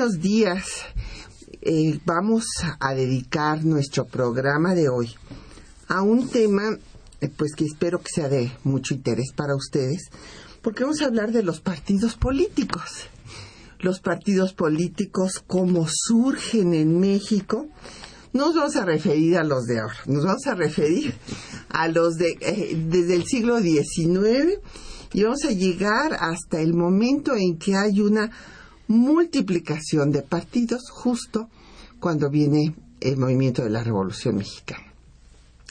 Buenos días. Eh, vamos a dedicar nuestro programa de hoy a un tema eh, pues que espero que sea de mucho interés para ustedes, porque vamos a hablar de los partidos políticos. Los partidos políticos, cómo surgen en México. No nos vamos a referir a los de ahora, nos vamos a referir a los de eh, desde el siglo XIX y vamos a llegar hasta el momento en que hay una multiplicación de partidos justo cuando viene el movimiento de la Revolución Mexicana.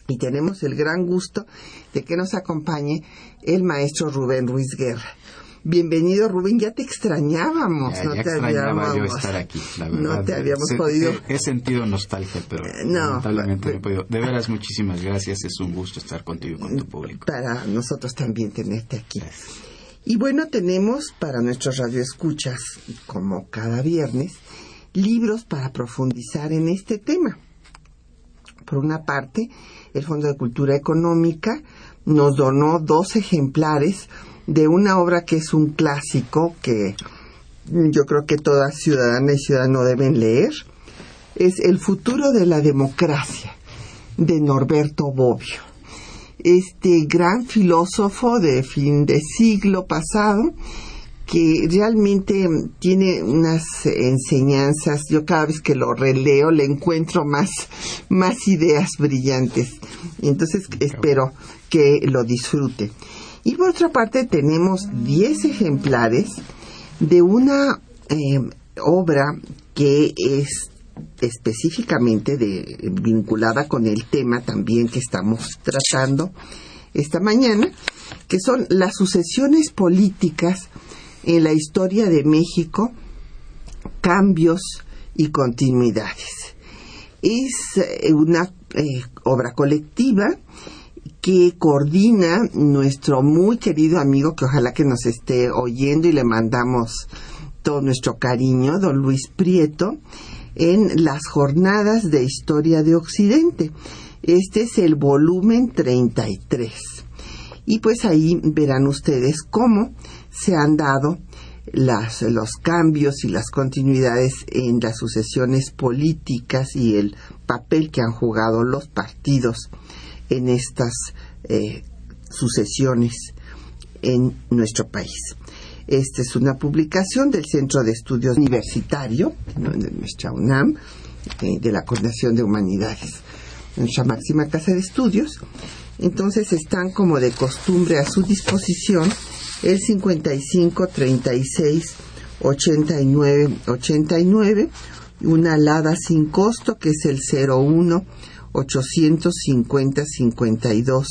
Y tenemos el gran gusto de que nos acompañe el maestro Rubén Ruiz Guerra. Bienvenido Rubén, ya te extrañábamos, no te habíamos yo estar aquí, la verdad. No te habíamos podido. He, sentido nostalgia, pero no, lamentablemente no he podido. De veras, muchísimas gracias, es un gusto estar contigo y con tu público. Para nosotros también tenerte aquí. Y bueno, tenemos para nuestros radioescuchas, como cada viernes, libros para profundizar en este tema. Por una parte, el Fondo de Cultura Económica nos donó dos ejemplares de una obra que es un clásico que yo creo que toda ciudadana y ciudadano deben leer. Es El futuro de la democracia de Norberto Bobbio este gran filósofo de fin de siglo pasado que realmente tiene unas enseñanzas, yo cada vez que lo releo le encuentro más, más ideas brillantes. Entonces espero que lo disfrute. Y por otra parte tenemos 10 ejemplares de una eh, obra que es específicamente de, vinculada con el tema también que estamos tratando esta mañana, que son las sucesiones políticas en la historia de México, cambios y continuidades. Es eh, una eh, obra colectiva que coordina nuestro muy querido amigo, que ojalá que nos esté oyendo y le mandamos todo nuestro cariño, don Luis Prieto, en las jornadas de historia de Occidente. Este es el volumen 33. Y pues ahí verán ustedes cómo se han dado los cambios y las continuidades en las sucesiones políticas y el papel que han jugado los partidos en estas eh, sucesiones en nuestro país. Esta es una publicación del Centro de Estudios Universitario, de nuestra UNAM, eh, de la Coordinación de Humanidades, nuestra máxima casa de estudios. Entonces están como de costumbre a su disposición el 55 36 89 89, una alada sin costo que es el 01 850 52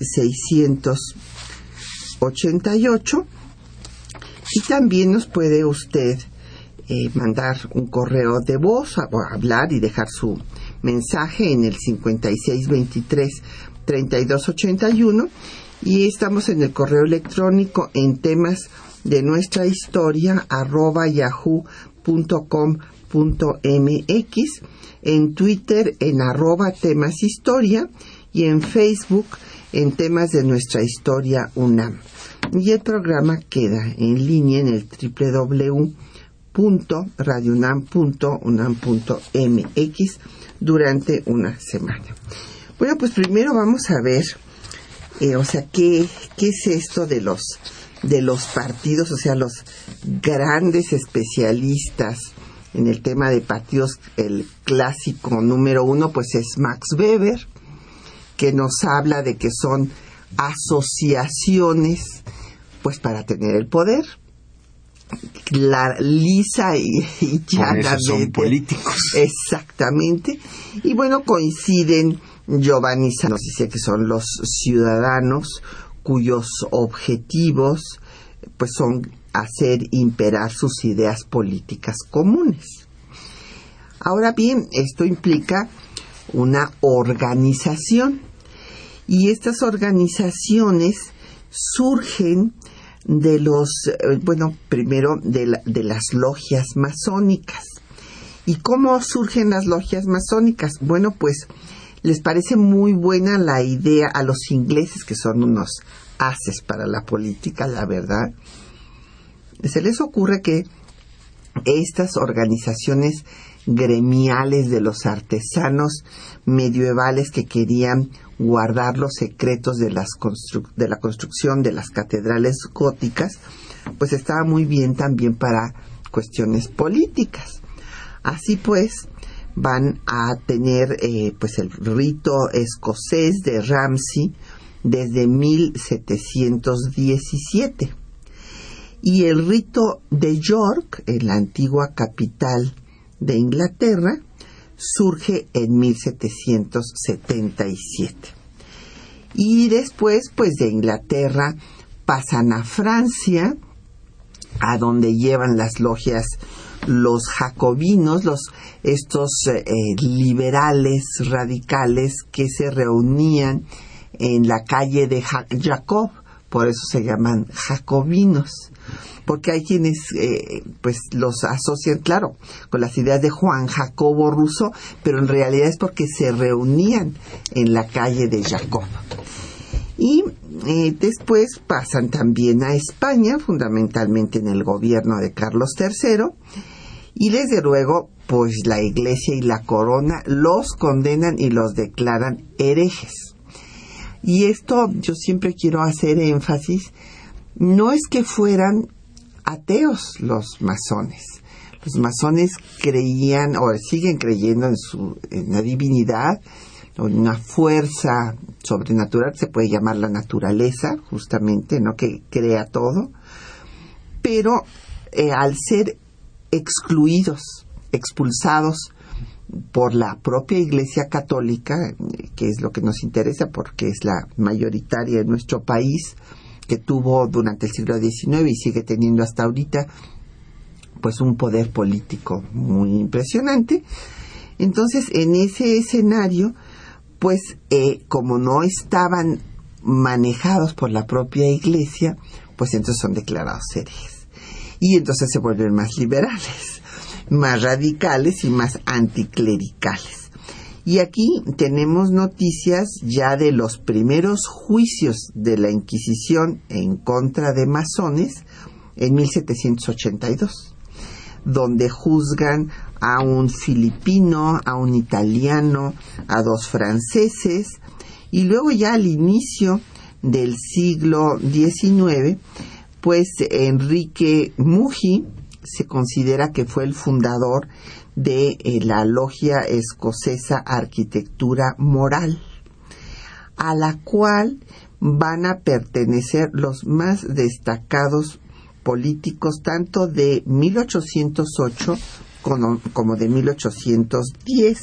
688 y también nos puede usted eh, mandar un correo de voz o hablar y dejar su mensaje en el 5623 3281 y estamos en el correo electrónico en temas de nuestra historia arroba yahoo.com.mx en Twitter en arroba temas historia y en Facebook en temas de nuestra historia UNAM y el programa queda en línea en el www.radionam.unam.mx durante una semana. Bueno, pues primero vamos a ver, eh, o sea, ¿qué, qué es esto de los de los partidos, o sea, los grandes especialistas en el tema de partidos, el clásico número uno, pues es Max Weber, que nos habla de que son asociaciones pues para tener el poder. la, lisa y, y son políticos. Exactamente. Y bueno, coinciden Giovanni nos dice que son los ciudadanos cuyos objetivos pues son hacer imperar sus ideas políticas comunes. Ahora bien, esto implica una organización y estas organizaciones surgen de los, eh, bueno, primero de, de las logias masónicas. ¿Y cómo surgen las logias masónicas? Bueno, pues les parece muy buena la idea a los ingleses, que son unos haces para la política, la verdad. Se les ocurre que estas organizaciones gremiales de los artesanos medievales que querían guardar los secretos de, la construcción de las catedrales góticas, pues estaba muy bien también para cuestiones políticas. Así pues, van a tener eh, pues el rito escocés de Ramsey desde 1717 y el rito de York en la antigua capital de Inglaterra surge en 1777 y después pues de Inglaterra pasan a Francia a donde llevan las logias los jacobinos, los estos eh, liberales radicales que se reunían en la calle de Jacob, por eso se llaman jacobinos, porque hay quienes eh, pues los asocian, claro, con las ideas de Juan Jacobo Rousseau, pero en realidad es porque se reunían en la calle de Jacob. Y eh, después pasan también a España, fundamentalmente en el gobierno de Carlos III, y desde luego, pues la iglesia y la corona los condenan y los declaran herejes. Y esto yo siempre quiero hacer énfasis, no es que fueran ateos los masones. Los masones creían o siguen creyendo en su en la divinidad, en una fuerza sobrenatural, se puede llamar la naturaleza, justamente, ¿no? que crea todo. Pero eh, al ser excluidos, expulsados por la propia Iglesia Católica, que es lo que nos interesa porque es la mayoritaria en nuestro país, que tuvo durante el siglo XIX y sigue teniendo hasta ahorita, pues un poder político muy impresionante. Entonces, en ese escenario, pues eh, como no estaban manejados por la propia Iglesia, pues entonces son declarados herejes y entonces se vuelven más liberales, más radicales y más anticlericales. Y aquí tenemos noticias ya de los primeros juicios de la Inquisición en contra de masones en 1782, donde juzgan a un filipino, a un italiano, a dos franceses, y luego ya al inicio del siglo XIX pues Enrique Muji se considera que fue el fundador de eh, la logia escocesa Arquitectura Moral, a la cual van a pertenecer los más destacados políticos tanto de 1808 como, como de 1810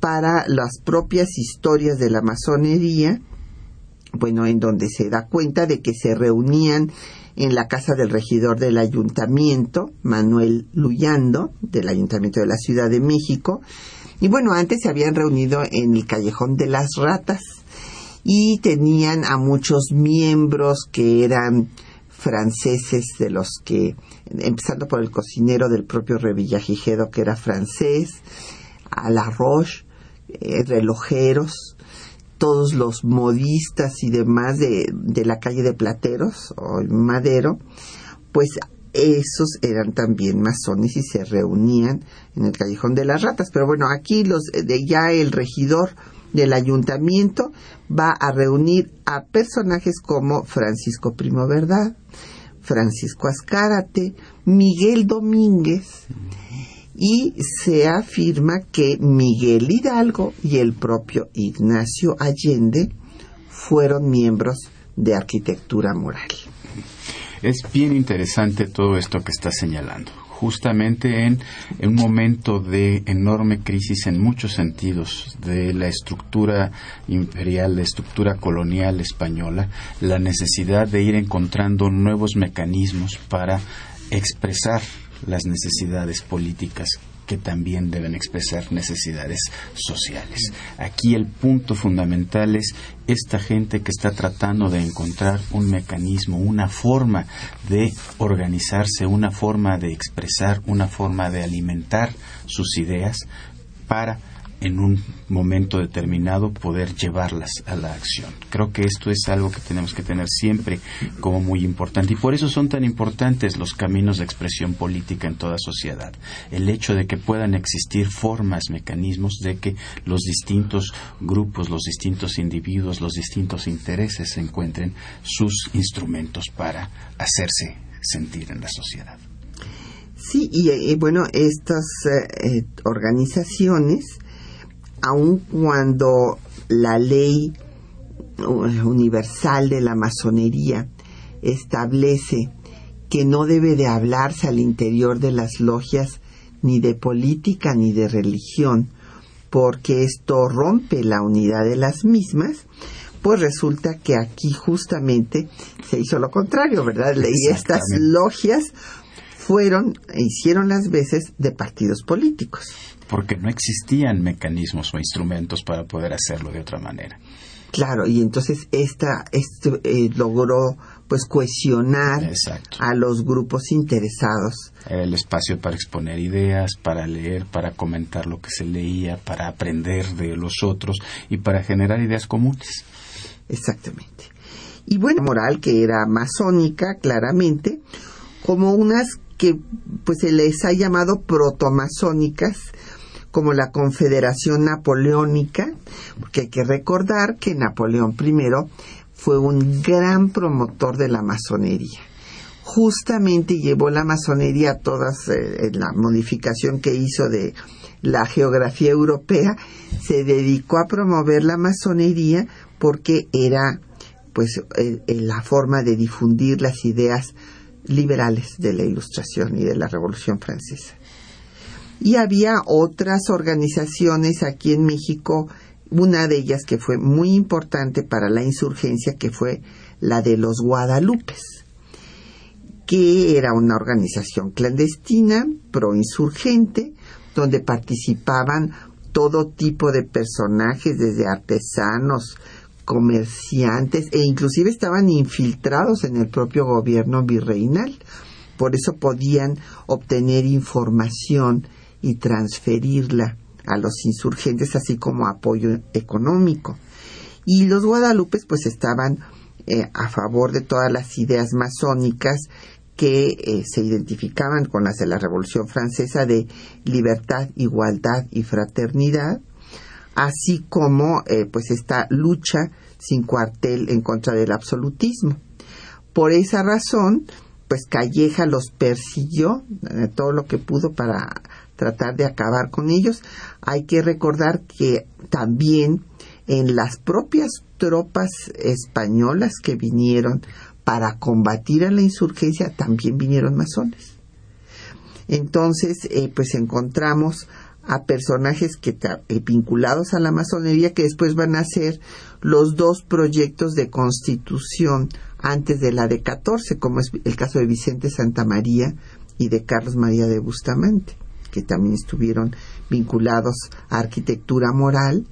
para las propias historias de la masonería bueno, en donde se da cuenta de que se reunían en la casa del regidor del ayuntamiento, Manuel Luyando, del ayuntamiento de la Ciudad de México, y bueno, antes se habían reunido en el callejón de las ratas y tenían a muchos miembros que eran franceses de los que, empezando por el cocinero del propio Revillagigedo que era francés, a la Roche, eh, relojeros, todos los modistas y demás de, de la calle de Plateros o el Madero, pues esos eran también masones y se reunían en el callejón de las ratas. Pero bueno, aquí los de ya el regidor del ayuntamiento va a reunir a personajes como Francisco Primo Verdad, Francisco Azcárate, Miguel Domínguez, y se afirma que Miguel Hidalgo y el propio Ignacio Allende fueron miembros de arquitectura moral. Es bien interesante todo esto que está señalando justamente en, un momento de enorme crisis en muchos sentidos de la estructura imperial, la estructura colonial española, la necesidad de ir encontrando nuevos mecanismos para expresar las necesidades políticas que también deben expresar necesidades sociales. Aquí el punto fundamental es esta gente que está tratando de encontrar un mecanismo, una forma de organizarse, una forma de expresar, una forma de alimentar sus ideas para en un momento determinado poder llevarlas a la acción. Creo que esto es algo que tenemos que tener siempre como muy importante y por eso son tan importantes los caminos de expresión política en toda sociedad. El hecho de que puedan existir formas, mecanismos de que los distintos grupos, los distintos individuos, los distintos intereses encuentren sus instrumentos para hacerse sentir en la sociedad. Sí, y, bueno, estas eh, eh, organizaciones aun cuando la ley universal de la masonería establece que no debe de hablarse al interior de las logias ni de política ni de religión, porque esto rompe la unidad de las mismas, pues resulta que aquí justamente se hizo lo contrario, ¿verdad? Y estas logias fueron, e hicieron las veces de partidos políticos porque no existían mecanismos o instrumentos para poder hacerlo de otra manera. Claro, y entonces esta, esto eh, logró pues cohesionar a los grupos interesados. el espacio para exponer ideas, para leer, para comentar lo que se leía, para aprender de los otros y para generar ideas comunes. Exactamente. Y bueno, moral que era masónica, claramente, como unas que pues se les ha llamado protomasónicas, como la Confederación Napoleónica, porque hay que recordar que Napoleón I fue un gran promotor de la masonería. Justamente llevó la masonería a todas, eh, la modificación que hizo de la geografía europea, se dedicó a promover la masonería porque era pues la forma de difundir las ideas liberales de la Ilustración y de la Revolución Francesa y había otras organizaciones aquí en México, una de ellas que fue muy importante para la insurgencia, que fue la de los Guadalupes, que era una organización clandestina, proinsurgente, donde participaban todo tipo de personajes, desde artesanos, comerciantes e inclusive estaban infiltrados en el propio gobierno virreinal. Por eso podían obtener información y transferirla a los insurgentes, así como apoyo económico. Y los guadalupes pues estaban eh, a favor de todas las ideas masónicas que eh, se identificaban con las de la Revolución Francesa de libertad, igualdad y fraternidad, así como eh, pues esta lucha sin cuartel en contra del absolutismo. Por esa razón, pues Calleja los persiguió todo lo que pudo para tratar de acabar con ellos. Hay que recordar que también en las propias tropas españolas que vinieron para combatir a la insurgencia también vinieron masones. Entonces, eh, pues encontramos a personajes que eh, vinculados a la masonería que después van a ser los dos proyectos de constitución antes de la de 14, como es el caso de Vicente Santa María y de Carlos María de Bustamante que también estuvieron vinculados a arquitectura moral.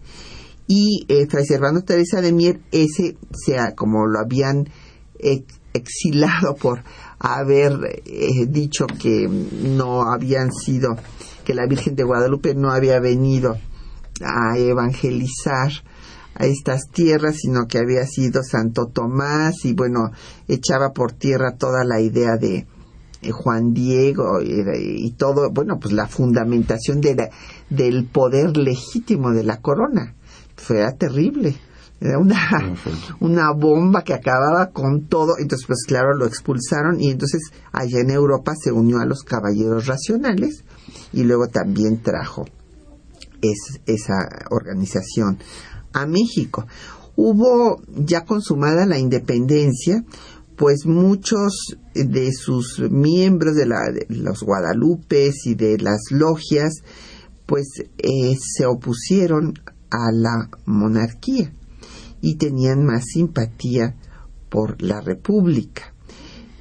Y eh, Fray Servando Teresa de Mier, ese, sea, como lo habían exilado por haber eh, dicho que no habían sido, que la Virgen de Guadalupe no había venido a evangelizar a estas tierras, sino que había sido Santo Tomás y bueno, echaba por tierra toda la idea de, eh, Juan Diego y, todo, bueno, pues la fundamentación de del poder legítimo de la corona. Fue terrible. Era una, una bomba que acababa con todo. Entonces, pues claro, lo expulsaron y entonces allá en Europa se unió a los caballeros racionales y luego también trajo esa organización a México. Hubo ya consumada la independencia, pues muchos de sus miembros de, la, los Guadalupes y de las logias, pues eh, se opusieron a la monarquía y tenían más simpatía por la república.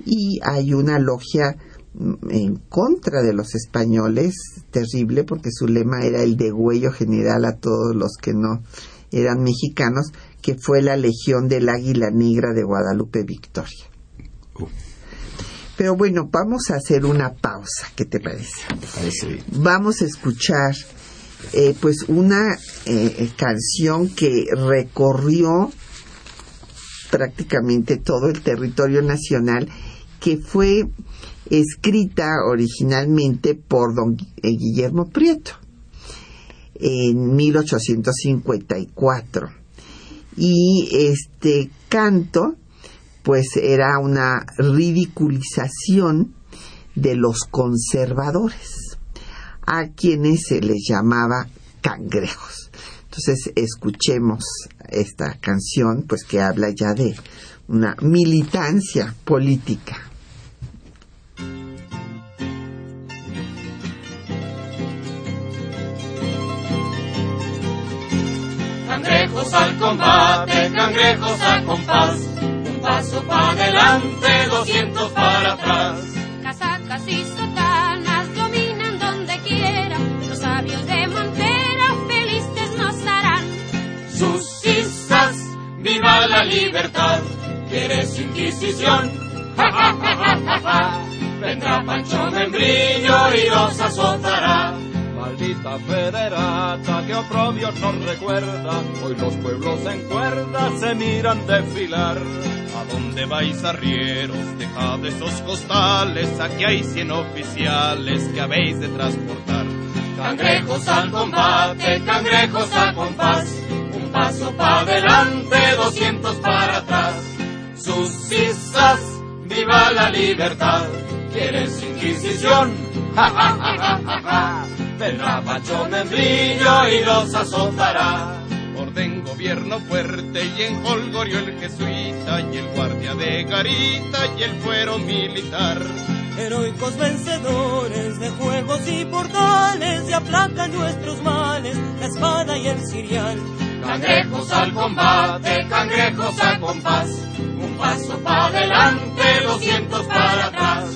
Y hay una logia mm, en contra de los españoles, terrible, porque su lema era el de huello general a todos los que no eran mexicanos, que fue la Legión del Águila Negra de Guadalupe Victoria. Pero bueno, vamos a hacer una pausa, ¿qué te parece? Vamos a escuchar eh, pues una eh, canción que recorrió prácticamente todo el territorio nacional, que fue escrita originalmente por don eh, Guillermo Prieto en 1854. Y este canto pues era una ridiculización de los conservadores, a quienes se les llamaba cangrejos. Entonces escuchemos esta canción, pues que habla ya de una militancia política. Al combate, cangrejos al compás paso para adelante, 200 para atrás. Casacas y sotanas dominan donde quiera, los sabios de Montera felices nos harán. Sus isas, viva la libertad, ¿quieres inquisición? Ja, ja, ja, ja, ja, Vendrá Pancho Membrillo y los azotará. Maldita federata que oprobios nos recuerda, hoy los pueblos en cuerda se miran desfilar. ¿A dónde vais arrieros? Dejad esos costales, aquí hay cien oficiales que habéis de transportar. Cangrejos al combate, cangrejos al compás, un paso para adelante, doscientos para atrás. Sus cisas, viva la libertad, ¿quieres inquisición? Ja, ja, ja, ja, ja. Vendrá Pacho Membrillo y los azotará orden gobierno fuerte y en Holgorio el jesuita y el guardia de garita y el fuero militar. Heroicos vencedores de juegos y portales y aplacan nuestros males, la espada y el cirial. Cangrejos al combate, cangrejos al compás, un paso para adelante, doscientos para atrás.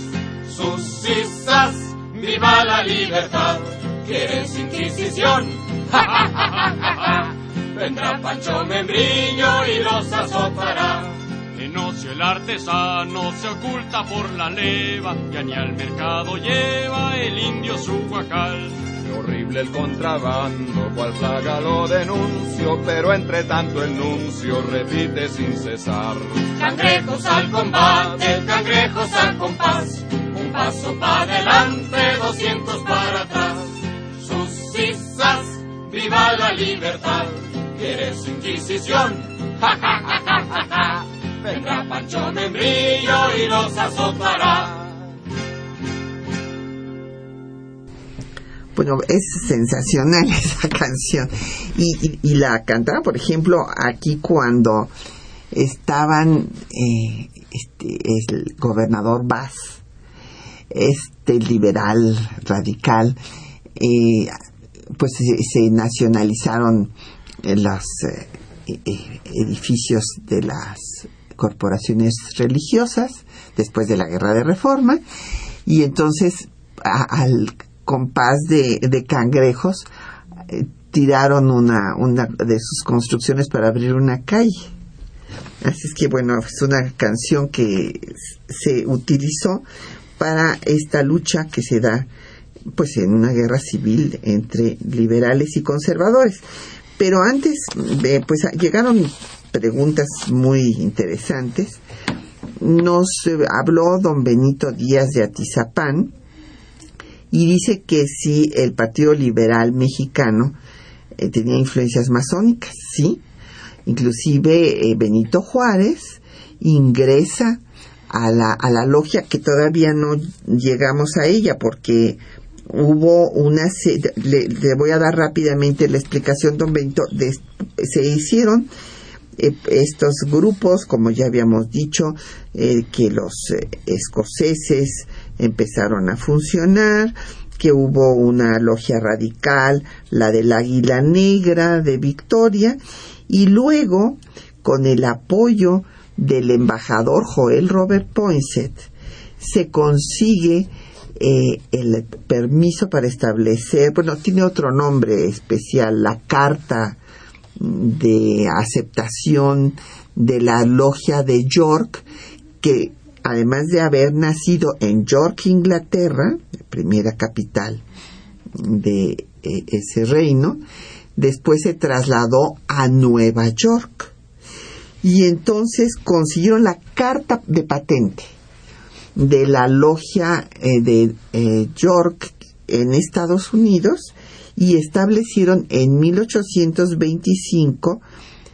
Sus cisas, viva la libertad, ¿quieres inquisición? ¡Ja, ja, ja. Vendrá Pancho Membrillo y los azotará. En ocio el artesano se oculta por la leva, ya ni al mercado lleva el indio su guacal. Horrible el contrabando, cual plaga lo denuncio, pero entre tanto el nuncio repite sin cesar. Cangrejos al combate, cangrejos al compás, un paso para adelante, doscientos para atrás. Viva la libertad, ¿quieres inquisición? Ja, ja, ja, ja. Vendrá Pancho Membrillo y los azotará. Bueno, es sensacional esa canción. Y la cantaba, por ejemplo, aquí cuando estaban eh, este, el gobernador Vaz, este liberal radical, eh, pues se, nacionalizaron los eh, edificios de las corporaciones religiosas después de la guerra de reforma y entonces a, al compás de, de cangrejos eh, tiraron una, una de sus construcciones para abrir una calle. Así es que bueno, es una canción que se utilizó para esta lucha que se da pues en una guerra civil entre liberales y conservadores. Pero antes, pues llegaron preguntas muy interesantes. Nos eh, habló don Benito Díaz de Atizapán y dice que si el Partido Liberal Mexicano eh, tenía influencias masónicas, sí. Inclusive eh, Benito Juárez ingresa a la, a la logia que todavía no llegamos a ella porque hubo una le, le, voy a dar rápidamente la explicación don Benito se hicieron eh, estos grupos, como ya habíamos dicho, eh, que los eh, escoceses empezaron a funcionar, que hubo una logia radical, la del Águila Negra de Victoria, y luego, con el apoyo del embajador Joel Robert Poinsett, se consigue el permiso para establecer, bueno, tiene otro nombre especial, la Carta de aceptación de la logia de York, que además de haber nacido en York, Inglaterra, primera capital de eh, ese reino, después se trasladó a Nueva York. Y entonces consiguieron la carta de patente de la logia eh, de eh, York en Estados Unidos y establecieron en 1825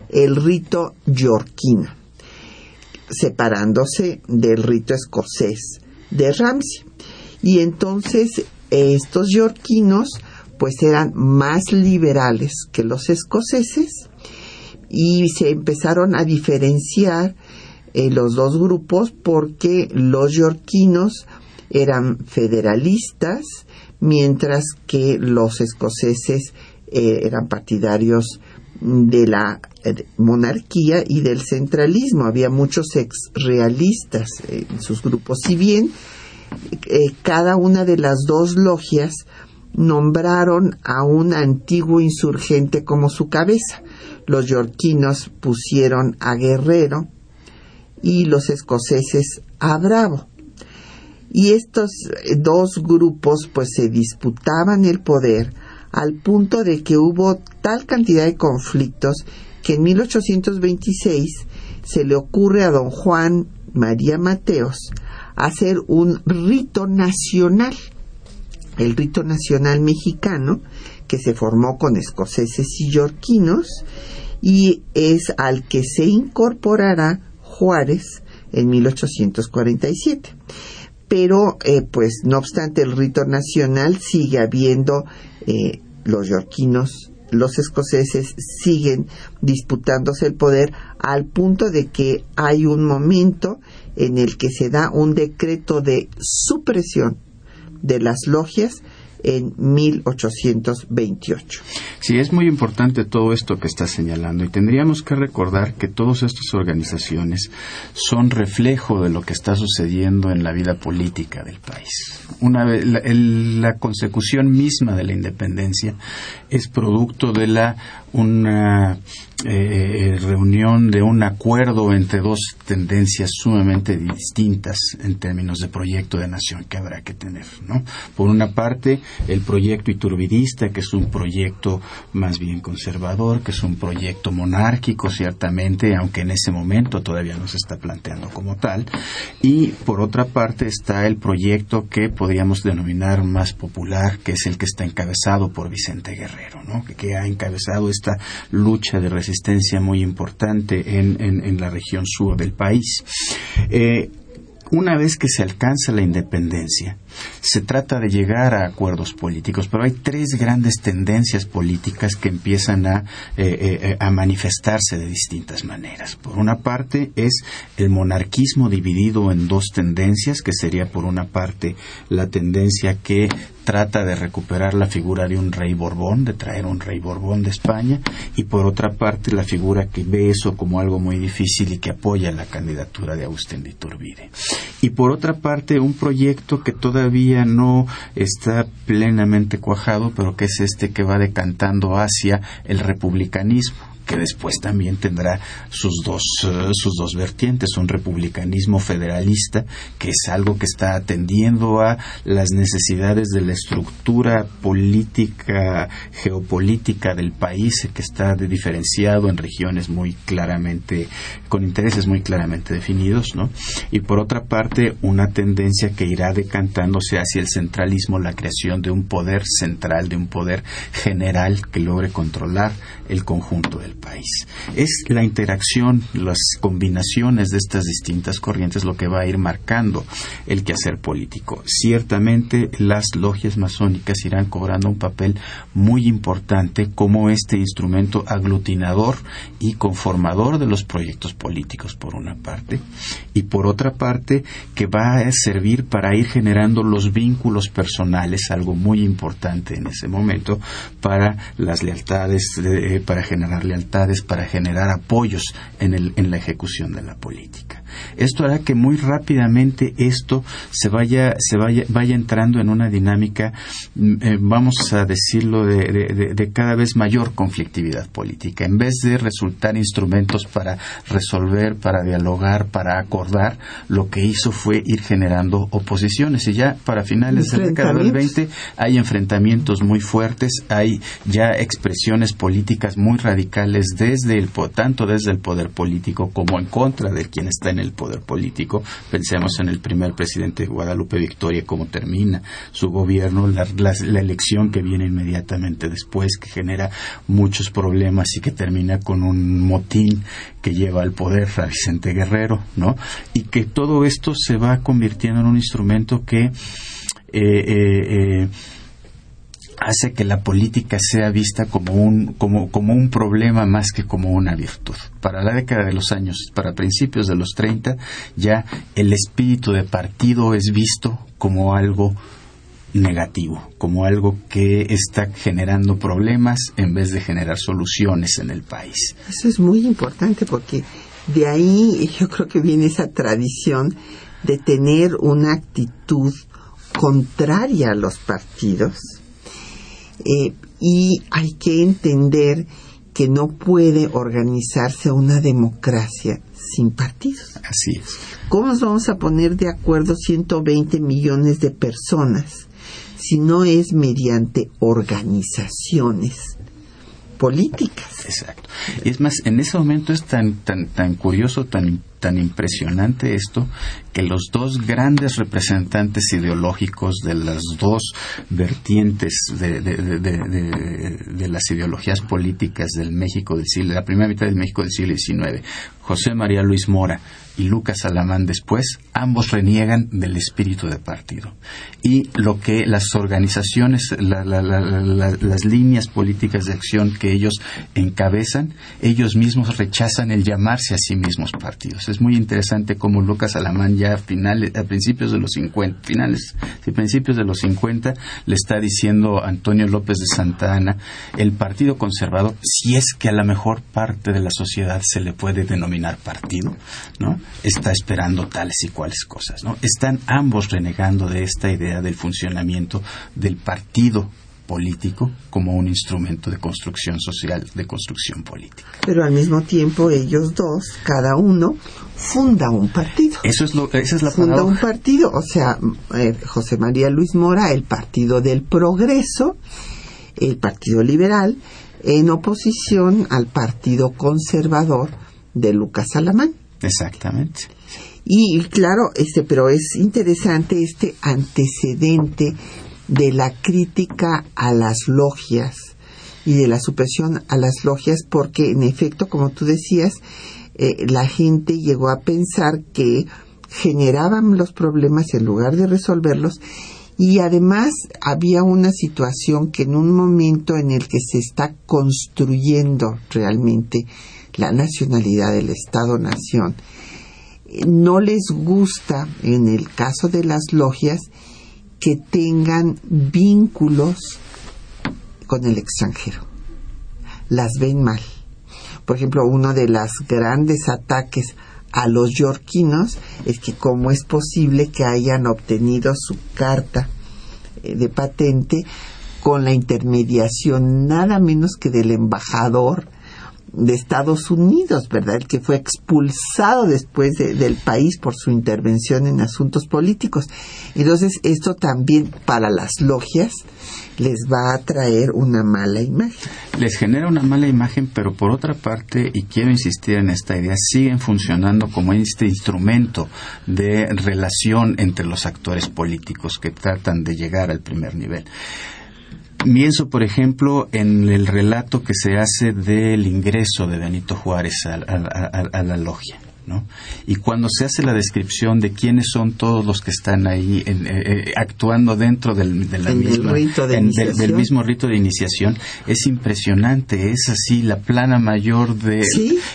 el rito yorquino, separándose del rito escocés de Ramsey. Y entonces estos yorquinos pues eran más liberales que los escoceses y se empezaron a diferenciar eh, los dos grupos porque los yorquinos eran federalistas mientras que los escoceses eh, eran partidarios de la eh, monarquía y del centralismo. Había muchos ex-realistas en sus grupos. Si bien cada una de las dos logias nombraron a un antiguo insurgente como su cabeza. Los yorquinos pusieron a Guerrero y los escoceses a Bravo. Y estos eh, dos grupos pues se disputaban el poder al punto de que hubo tal cantidad de conflictos que en 1826 se le ocurre a don Juan María Mateos hacer un rito nacional, el rito nacional mexicano, que se formó con escoceses y yorquinos, y es al que se incorporará Juárez en 1847 pero eh, pues no obstante el rito nacional sigue habiendo eh, los yorquinos los escoceses siguen disputándose el poder al punto de que hay un momento en el que se da un decreto de supresión de las logias en 1828. Sí, es muy importante todo esto que está señalando y tendríamos que recordar que todas estas organizaciones son reflejo de lo que está sucediendo en la vida política del país. Una vez, la, consecución misma de la independencia es producto de la una eh, reunión de un acuerdo entre dos tendencias sumamente distintas en términos de proyecto de nación que habrá que tener. ¿no? Por una parte, el proyecto iturbidista, que es un proyecto más bien conservador, que es un proyecto monárquico, ciertamente, aunque en ese momento todavía no se está planteando como tal. Y por otra parte está el proyecto que podríamos denominar más popular, que es el que está encabezado por Vicente Guerrero, ¿no? que, que ha encabezado esta lucha de resistencia muy importante en, en, la región sur del país. Eh, una vez que se alcanza la independencia, se trata de llegar a acuerdos políticos, pero hay tres grandes tendencias políticas que empiezan a, eh, eh, a manifestarse de distintas maneras. Por una parte es el monarquismo dividido en dos tendencias, que sería por una parte la tendencia que trata de recuperar la figura de un rey Borbón, de traer un rey Borbón de España, y por otra parte la figura que ve eso como algo muy difícil y que apoya la candidatura de Agustín de Iturbide. Y por otra parte un proyecto que todavía no está plenamente cuajado, pero que es este que va decantando hacia el republicanismo que después también tendrá sus dos, eh, sus dos vertientes, un republicanismo federalista, que es algo que está atendiendo a las necesidades de la estructura política, geopolítica del país, que está diferenciado en regiones muy claramente, con intereses muy claramente definidos, ¿no? Y por otra parte, una tendencia que irá decantándose hacia el centralismo, la creación de un poder central, de un poder general que logre controlar el conjunto del país. Es la interacción, las combinaciones de estas distintas corrientes lo que va a ir marcando el quehacer político. Ciertamente las logias masónicas irán cobrando un papel muy importante como este instrumento aglutinador y conformador de los proyectos políticos, por una parte, y por otra parte, que va a servir para ir generando los vínculos personales, algo muy importante en ese momento, para las lealtades, para generar lealtades, para generar apoyos en, el, en la ejecución de la política. Esto hará que muy rápidamente esto se vaya, se vaya, vaya entrando en una dinámica, mm, eh, vamos a decirlo, de, de, cada vez mayor conflictividad política. En vez de resultar instrumentos para resolver, para dialogar, para acordar, lo que hizo fue ir generando oposiciones. Y ya para finales de la década del 20 hay enfrentamientos muy fuertes, hay ya expresiones políticas muy radicales desde el, tanto desde el poder político como en contra de quien está en el poder político. Pensemos en el primer presidente de Guadalupe Victoria, cómo termina su gobierno, la, elección que viene inmediatamente después, que genera muchos problemas y que termina con un motín que lleva al poder a Vicente Guerrero, ¿no? Y que todo esto se va convirtiendo en un instrumento que eh, eh, eh hace que la política sea vista como un, como, como un problema más que como una virtud. Para la década de los años, para principios de los 30, ya el espíritu de partido es visto como algo negativo, como algo que está generando problemas en vez de generar soluciones en el país. Eso es muy importante porque de ahí yo creo que viene esa tradición de tener una actitud contraria a los partidos eh, y hay que entender que no puede organizarse una democracia sin partidos. Así es. ¿Cómo nos vamos a poner de acuerdo 120 millones de personas si no es mediante organizaciones políticas? Exacto. Y es más, en ese momento es tan, tan, tan curioso, tan tan impresionante esto que los dos grandes representantes ideológicos de las dos vertientes de, de, las ideologías políticas del México del siglo, la primera mitad del México del siglo XIX, José María Luis Mora y Lucas Alamán después, ambos reniegan del espíritu de partido. Y lo que las organizaciones, las líneas políticas de acción que ellos encabezan, ellos mismos rechazan el llamarse a sí mismos partidos es muy interesante cómo Lucas Alamán ya a, finales, a principios de los 50, finales, y principios de los 50, le está diciendo a Antonio López de Santa Ana, el Partido Conservador, si es que a la mejor parte de la sociedad se le puede denominar partido, ¿no? Está esperando tales y cuales cosas, ¿no? Están ambos renegando de esta idea del funcionamiento del partido político como un instrumento de construcción social, de construcción política. Pero al mismo tiempo ellos dos, cada uno, funda un partido. Eso es lo, esa es la Funda un partido, o sea, eh, José María Luis Mora, el Partido del Progreso, el Partido Liberal, en oposición al Partido Conservador de Lucas Alamán. Exactamente. Y, claro, este, pero es interesante este antecedente de la crítica a las logias y de la supresión a las logias porque en efecto, como tú decías, eh, la gente llegó a pensar que generaban los problemas en lugar de resolverlos y además había una situación que en un momento en el que se está construyendo realmente la nacionalidad del Estado-Nación, no les gusta, en el caso de las logias, que tengan vínculos con el extranjero. Las ven mal. Por ejemplo, uno de los grandes ataques a los yorquinos es que cómo es posible que hayan obtenido su carta eh, de patente con la intermediación nada menos que del embajador de Estados Unidos, ¿verdad? El que fue expulsado después del país por su intervención en asuntos políticos. Entonces, esto también para las logias les va a traer una mala imagen. Les genera una mala imagen, pero por otra parte, y quiero insistir en esta idea, siguen funcionando como este instrumento de relación entre los actores políticos que tratan de llegar al primer nivel Pienso, por ejemplo, en el relato que se hace del ingreso de Benito Juárez a, a la logia. Y cuando se hace la descripción de quiénes son todos los que están ahí eh, eh, actuando dentro del, mismo, rito de del, mismo rito de iniciación, es impresionante, es así la plana mayor de...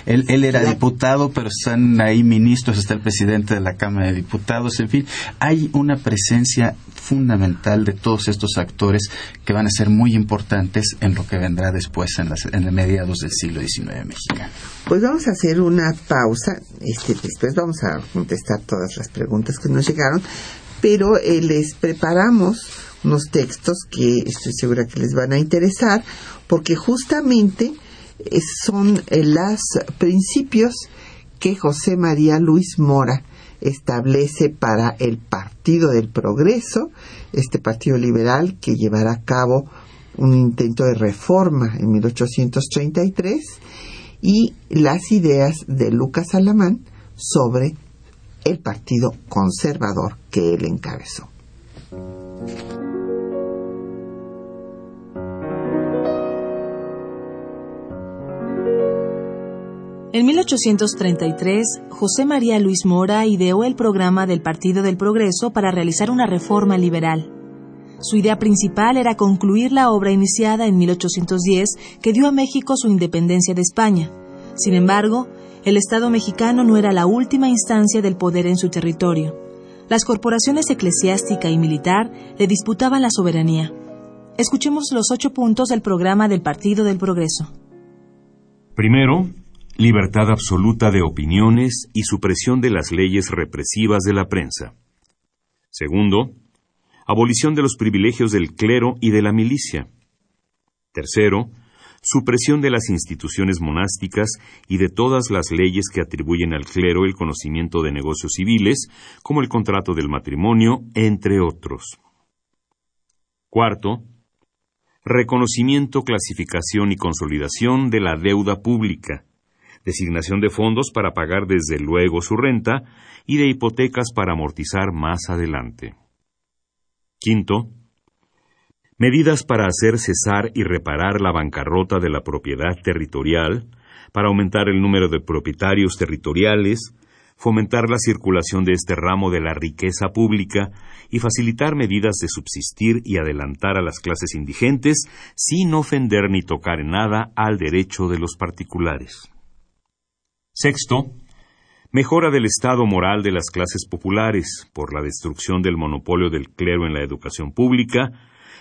Él, él era diputado, pero están ahí ministros, está el presidente de la Cámara de Diputados, en fin, hay una presencia fundamental de todos estos actores que van a ser muy importantes en lo que vendrá después en, las, en mediados del siglo XIX mexicano. Pues vamos a hacer una pausa, este, después vamos a contestar todas las preguntas que nos llegaron, pero eh, les preparamos unos textos que estoy segura que les van a interesar, porque justamente eh, son eh, los principios que José María Luis Mora establece para el Partido del Progreso, este Partido Liberal que llevará a cabo un intento de reforma en 1833 y las ideas de Lucas Alamán sobre el Partido Conservador que él encabezó. En 1833, José María Luis Mora ideó el programa del Partido del Progreso para realizar una reforma liberal. Su idea principal era concluir la obra iniciada en 1810 que dio a México su independencia de España. Sin embargo, el Estado mexicano no era la última instancia del poder en su territorio. Las corporaciones eclesiástica y militar le disputaban la soberanía. Escuchemos los ocho puntos del programa del Partido del Progreso. Primero, libertad absoluta de opiniones y supresión de las leyes represivas de la prensa. Segundo, abolición de los privilegios del clero y de la milicia. Tercero, supresión de las instituciones monásticas y de todas las leyes que atribuyen al clero el conocimiento de negocios civiles, como el contrato del matrimonio, entre otros. Cuarto, reconocimiento, clasificación y consolidación de la deuda pública, designación de fondos para pagar desde luego su renta y de hipotecas para amortizar más adelante. Quinto, medidas para hacer cesar y reparar la bancarrota de la propiedad territorial, para aumentar el número de propietarios territoriales, fomentar la circulación de este ramo de la riqueza pública y facilitar medidas de subsistir y adelantar a las clases indigentes sin ofender ni tocar en nada al derecho de los particulares. Sexto, mejora del estado moral de las clases populares por la destrucción del monopolio del clero en la educación pública,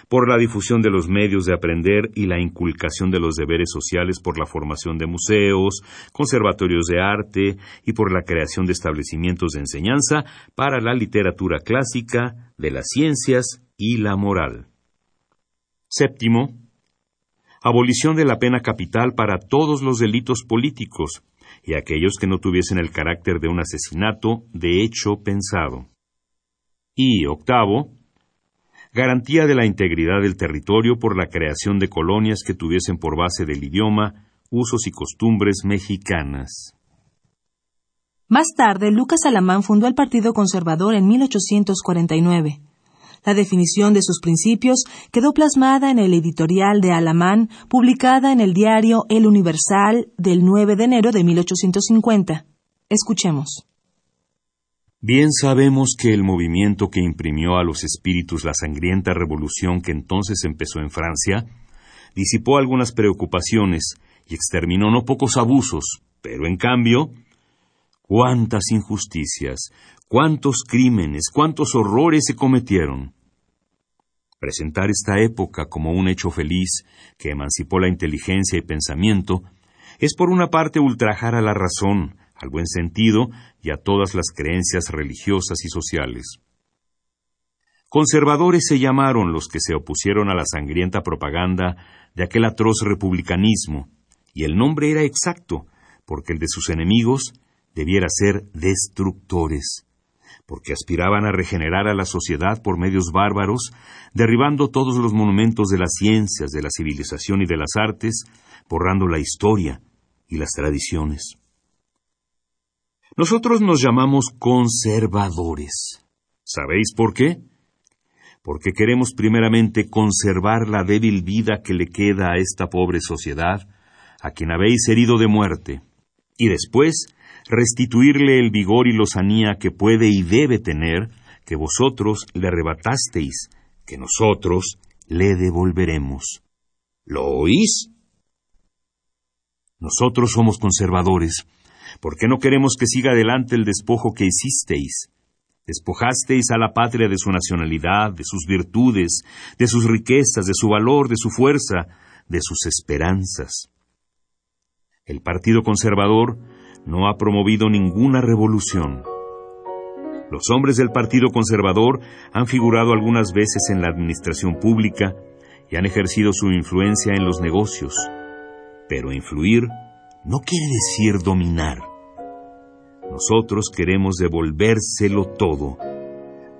por la difusión de los medios de aprender y la inculcación de los deberes sociales por la formación de museos, conservatorios de arte y por la creación de establecimientos de enseñanza para la literatura clásica, de las ciencias y la moral. Séptimo, abolición de la pena capital para todos los delitos políticos, y aquellos que no tuviesen el carácter de un asesinato de hecho pensado. Y octavo, garantía de la integridad del territorio por la creación de colonias que tuviesen por base del idioma usos y costumbres mexicanas. Más tarde, Lucas Alamán fundó el Partido Conservador en 1849. La definición de sus principios quedó plasmada en el editorial de Alamán, publicada en el diario El Universal del 9 de enero de 1850. Escuchemos. Bien sabemos que el movimiento que imprimió a los espíritus la sangrienta revolución que entonces empezó en Francia, disipó algunas preocupaciones y exterminó no pocos abusos, pero en cambio, cuántas injusticias, cuántos crímenes, cuántos horrores se cometieron. Presentar esta época como un hecho feliz que emancipó la inteligencia y pensamiento es por una parte ultrajar a la razón, al buen sentido y a todas las creencias religiosas y sociales. Conservadores se llamaron los que se opusieron a la sangrienta propaganda de aquel atroz republicanismo, y el nombre era exacto, porque el de sus enemigos debiera ser destructores, porque aspiraban a regenerar a la sociedad por medios bárbaros, derribando todos los monumentos de las ciencias, de la civilización y de las artes, borrando la historia y las tradiciones. Nosotros nos llamamos conservadores. ¿Sabéis por qué? porque queremos primeramente conservar la débil vida que le queda a esta pobre sociedad, a quien habéis herido de muerte, y después restituirle el vigor y lozanía que puede y debe tener, que vosotros le arrebatasteis, que nosotros le devolveremos. ¿Lo oís? Nosotros somos conservadores, porque no queremos que siga adelante el despojo que hicisteis. Despojasteis a la patria de su nacionalidad, de sus virtudes, de sus riquezas, de su valor, de su fuerza, de sus esperanzas. El Partido Conservador no ha promovido ninguna revolución. Los hombres del Partido Conservador han figurado algunas veces en la administración pública y han ejercido su influencia en los negocios. Pero influir no quiere decir dominar. Nosotros queremos devolvérselo todo.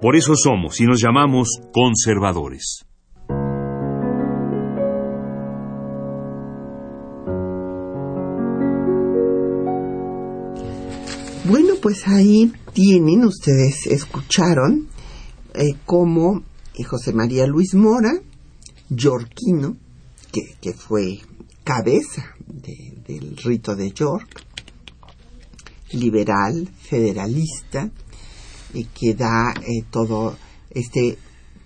Por eso somos y nos llamamos conservadores. Pues ahí tienen, ustedes escucharon eh, cómo eh, José María Luis Mora, yorquino, que, fue cabeza de- del rito de York, liberal, federalista, y que da eh, todo este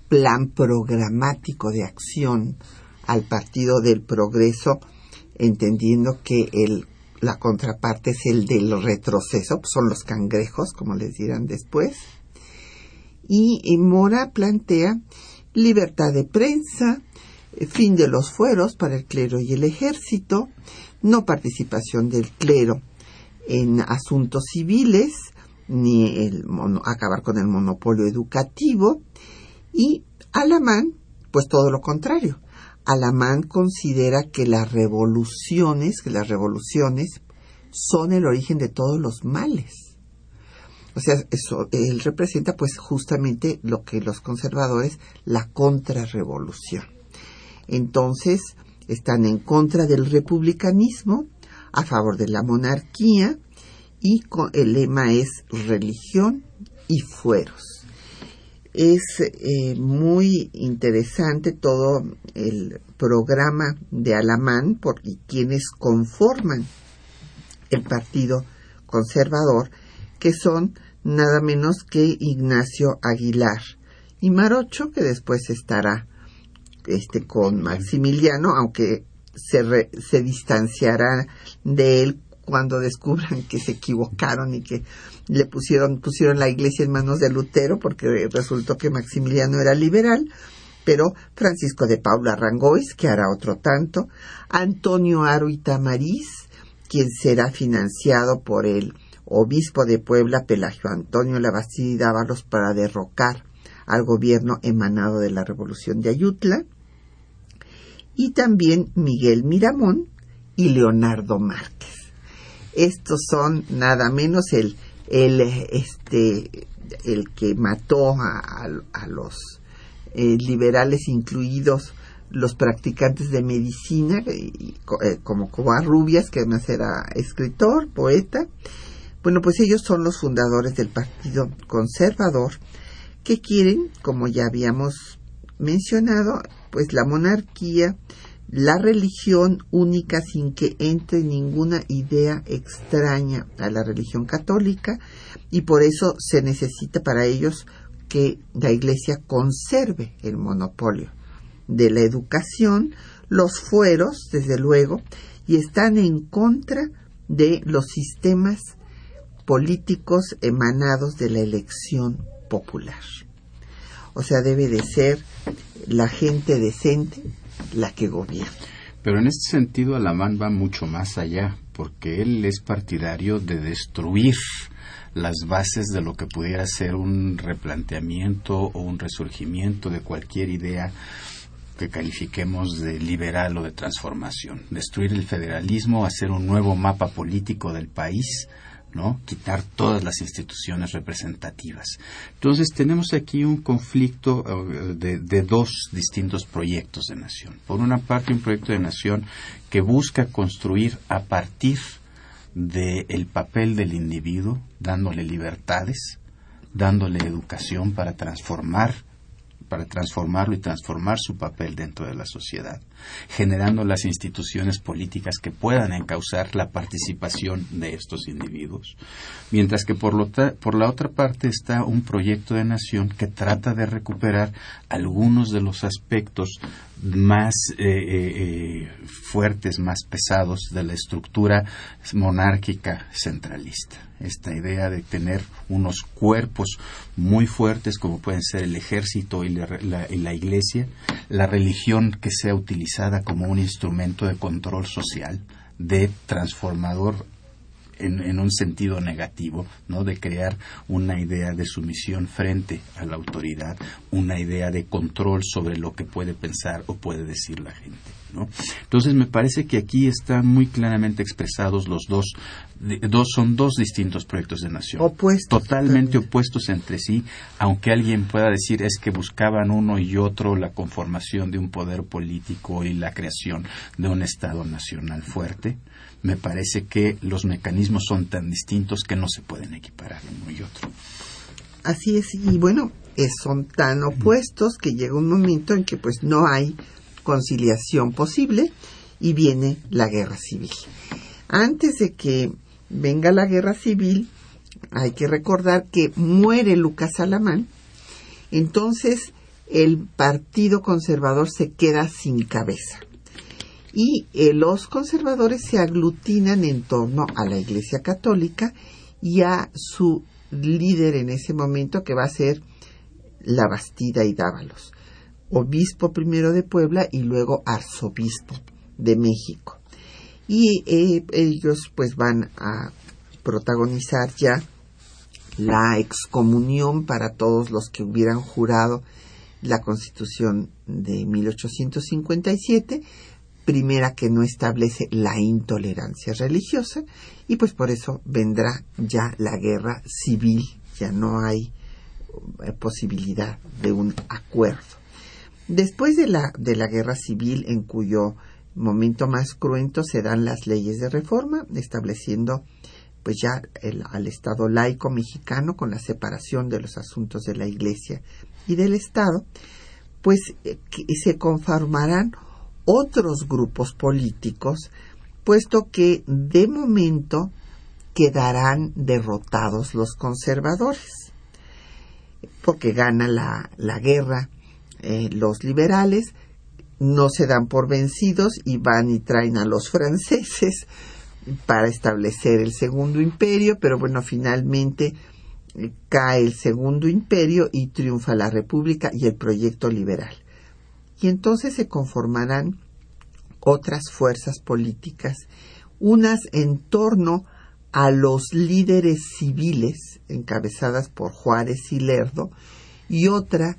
plan programático de acción al Partido del Progreso, entendiendo que el, la contraparte es el del retroceso, son los cangrejos, como les dirán después. Y, Mora plantea libertad de prensa, eh, fin de los fueros para el clero y el ejército, no participación del clero en asuntos civiles, ni el acabar con el monopolio educativo, y Alamán, pues todo lo contrario. Alamán considera que las revoluciones, que las revoluciones son el origen de todos los males. O sea, eso, él representa pues justamente lo que los conservadores, la contrarrevolución. Entonces, están en contra del republicanismo, a favor de la monarquía, y el lema es religión y fueros. Es eh, muy interesante todo el programa de Alamán por y quienes conforman el Partido Conservador, que son nada menos que Ignacio Aguilar y Marocho, que después estará este con Maximiliano, aunque se, re- se distanciará de él cuando descubran que se equivocaron y que le pusieron pusieron la iglesia en manos de Lutero porque resultó que Maximiliano era liberal pero Francisco de Paula Rangois, que hará otro tanto, Antonio Aro Tamariz, quien será financiado por el obispo de Puebla, Pelagio Antonio Labastida Dávalos, para derrocar al gobierno emanado de la Revolución de Ayutla, y también Miguel Miramón y Leonardo Márquez. Estos son nada menos el, el, este, el que mató a, a- los eh, liberales, incluidos los practicantes de medicina, y- eh, como que además era escritor, poeta. Bueno, pues ellos son los fundadores del Partido Conservador, que quieren, como ya habíamos mencionado, pues la monarquía, la religión única sin que entre ninguna idea extraña a la religión católica y por eso se necesita para ellos que la Iglesia conserve el monopolio de la educación, los fueros, desde luego, y están en contra de los sistemas políticos emanados de la elección popular. O sea, debe de ser la gente decente la que gobierna. Pero en este sentido Alamán va mucho más allá, porque él es partidario de destruir las bases de lo que pudiera ser un replanteamiento o un resurgimiento de cualquier idea que califiquemos de liberal o de transformación. Destruir el federalismo, hacer un nuevo mapa político del país, ¿no? Quitar todas las instituciones representativas. Entonces tenemos aquí un conflicto eh, de, de dos distintos proyectos de nación. Por una parte, un proyecto de nación que busca construir a partir del papel del individuo, dándole libertades, dándole educación para transformar para transformarlo y transformar su papel dentro de la sociedad, generando las instituciones políticas que puedan encauzar la participación de estos individuos. Mientras que por, la otra parte está un proyecto de nación que trata de recuperar algunos de los aspectos más eh, eh, eh, fuertes, más pesados de la estructura monárquica centralista. Esta idea de tener unos cuerpos muy fuertes como pueden ser el ejército y la, iglesia, la religión que sea utilizada como un instrumento de control social, de transformador en, un sentido negativo, ¿no? De crear una idea de sumisión frente a la autoridad, una idea de control sobre lo que puede pensar o puede decir la gente, ¿no? Entonces me parece que aquí están muy claramente expresados los dos, dos son dos distintos proyectos de nación, opuestos, totalmente opuestos entre sí, aunque alguien pueda decir es que buscaban uno y otro la conformación de un poder político y la creación de un Estado nacional fuerte me parece que los mecanismos son tan distintos que no se pueden equiparar uno y otro. Así es, y bueno, son tan opuestos que llega un momento en que pues no hay conciliación posible y viene la guerra civil. Antes de que venga la guerra civil, hay que recordar que muere Lucas Alamán, entonces el Partido Conservador se queda sin cabeza y eh, los conservadores se aglutinan en torno a la Iglesia Católica y a su líder en ese momento que va a ser la Bastida y Dávalos, obispo primero de Puebla y luego arzobispo de México. Y eh, ellos pues van a protagonizar ya la excomunión para todos los que hubieran jurado la Constitución de 1857, primera que no establece la intolerancia religiosa y pues por eso vendrá ya la guerra civil, ya no hay eh, posibilidad de un acuerdo. Después de la, de la guerra civil, en cuyo momento más cruento se dan las leyes de reforma, estableciendo pues ya el, al Estado laico mexicano con la separación de los asuntos de la Iglesia y del Estado, pues eh, se conformarán otros grupos políticos, puesto que de momento quedarán derrotados los conservadores, porque gana la, la guerra eh, los liberales, no se dan por vencidos y van y traen a los franceses para establecer el segundo imperio, pero bueno, finalmente eh, cae el segundo imperio y triunfa la república y el proyecto liberal. Y entonces se conformarán otras fuerzas políticas, unas en torno a los líderes civiles encabezadas por Juárez y Lerdo y otra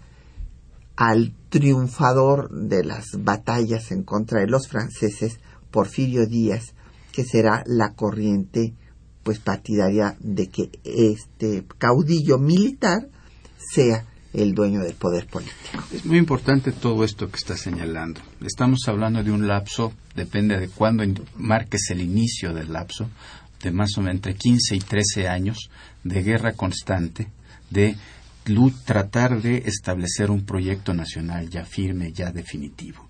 al triunfador de las batallas en contra de los franceses, Porfirio Díaz, que será la corriente pues partidaria de que este caudillo militar sea el dueño del poder político. Es muy importante todo esto que está señalando. Estamos hablando de un lapso, depende de cuándo marques el inicio del lapso, de más o menos entre 15 y 13 años de guerra constante, de tratar de establecer un proyecto nacional ya firme, ya definitivo.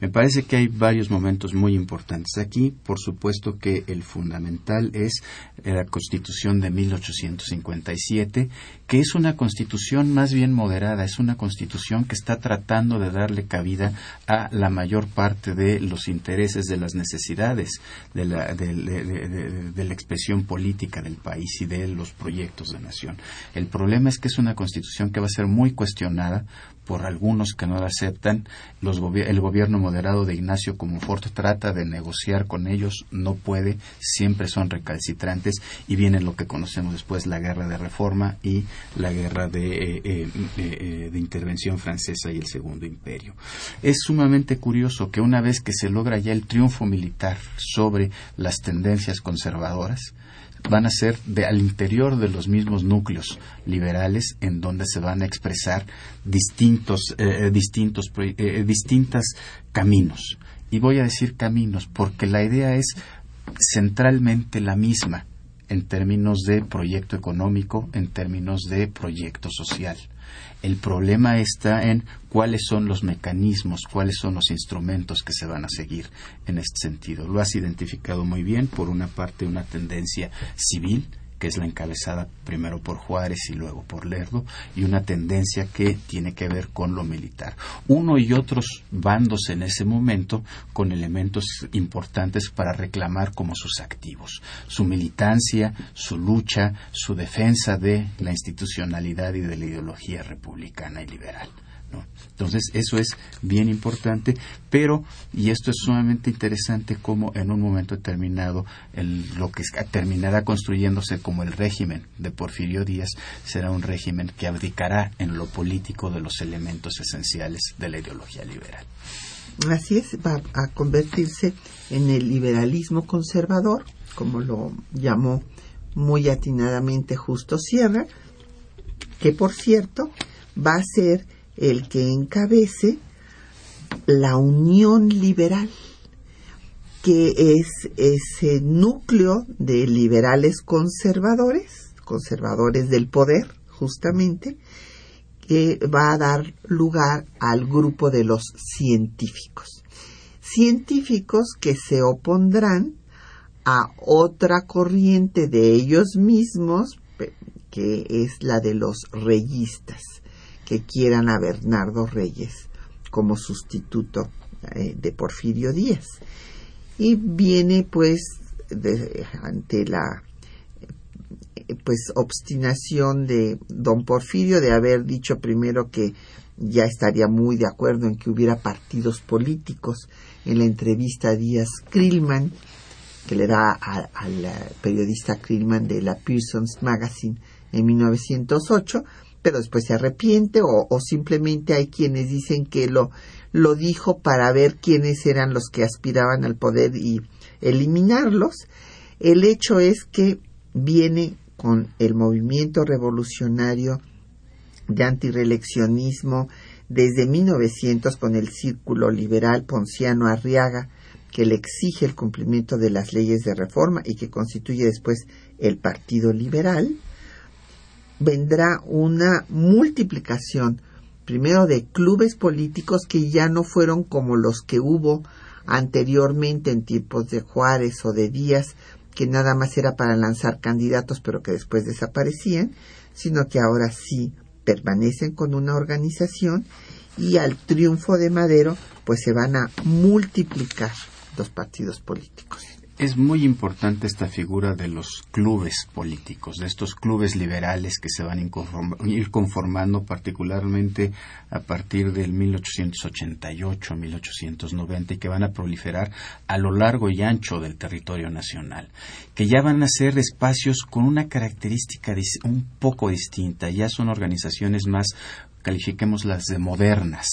Me parece que hay varios momentos muy importantes aquí. Por supuesto que el fundamental es la Constitución de 1857, que es una constitución más bien moderada, es una constitución que está tratando de darle cabida a la mayor parte de los intereses, de las necesidades de la, de la expresión política del país y de los proyectos de nación. El problema es que es una constitución que va a ser muy cuestionada por algunos que no la aceptan. el gobierno moderado de Ignacio Comofort trata de negociar con ellos, no puede, siempre son recalcitrantes y viene lo que conocemos después, la guerra de reforma y la guerra de, eh, eh, eh, de intervención francesa y el Segundo Imperio. Es sumamente curioso que una vez que se logra ya el triunfo militar sobre las tendencias conservadoras, van a ser de, al interior de los mismos núcleos liberales en donde se van a expresar distintos, eh, eh, distintos, eh, caminos. Y voy a decir caminos porque la idea es centralmente la misma en términos de proyecto económico, en términos de proyecto social. El problema está en cuáles son los mecanismos, cuáles son los instrumentos que se van a seguir en este sentido. Lo has identificado muy bien, por una parte una tendencia civil, que es la encabezada primero por Juárez y luego por Lerdo, y una tendencia que tiene que ver con lo militar. Uno y otros bandos en ese momento con elementos importantes para reclamar como sus activos, su militancia, su lucha, su defensa de la institucionalidad y de la ideología republicana y liberal. Entonces, eso es bien importante, pero, y esto es sumamente interesante, como en un momento determinado lo que terminará construyéndose como el régimen de Porfirio Díaz será un régimen que abdicará en lo político de los elementos esenciales de la ideología liberal. Así es, va a convertirse en el liberalismo conservador, como lo llamó muy atinadamente Justo Sierra, que por cierto va a ser el que encabece la Unión Liberal, que es ese núcleo de liberales conservadores, conservadores del poder, justamente, que va a dar lugar al grupo de los científicos. Científicos que se opondrán a otra corriente de ellos mismos, que es la de los reyistas que quieran a Bernardo Reyes como sustituto eh, de Porfirio Díaz. Y viene pues ante la pues obstinación de don Porfirio de haber dicho primero que ya estaría muy de acuerdo en que hubiera partidos políticos en la entrevista a Díaz Krillman que le da al periodista Krillman de la Pearson's Magazine en 1908 pero después se arrepiente o, simplemente hay quienes dicen que lo, lo dijo para ver quiénes eran los que aspiraban al poder y eliminarlos. El hecho es que viene con el movimiento revolucionario de antireeleccionismo desde 1900 con el círculo liberal Ponciano Arriaga, que le exige el cumplimiento de las leyes de reforma y que constituye después el Partido Liberal, vendrá una multiplicación, primero de clubes políticos que ya no fueron como los que hubo anteriormente en tiempos de Juárez o de Díaz, que nada más era para lanzar candidatos pero que después desaparecían, sino que ahora sí permanecen con una organización y al triunfo de Madero pues se van a multiplicar los partidos políticos es muy importante esta figura de los clubes políticos, de estos clubes liberales que se van a ir conformando particularmente a partir del 1888, 1890 y que van a proliferar a lo largo y ancho del territorio nacional, que ya van a ser espacios con una característica un poco distinta, ya son organizaciones más califiquémoslas de modernas,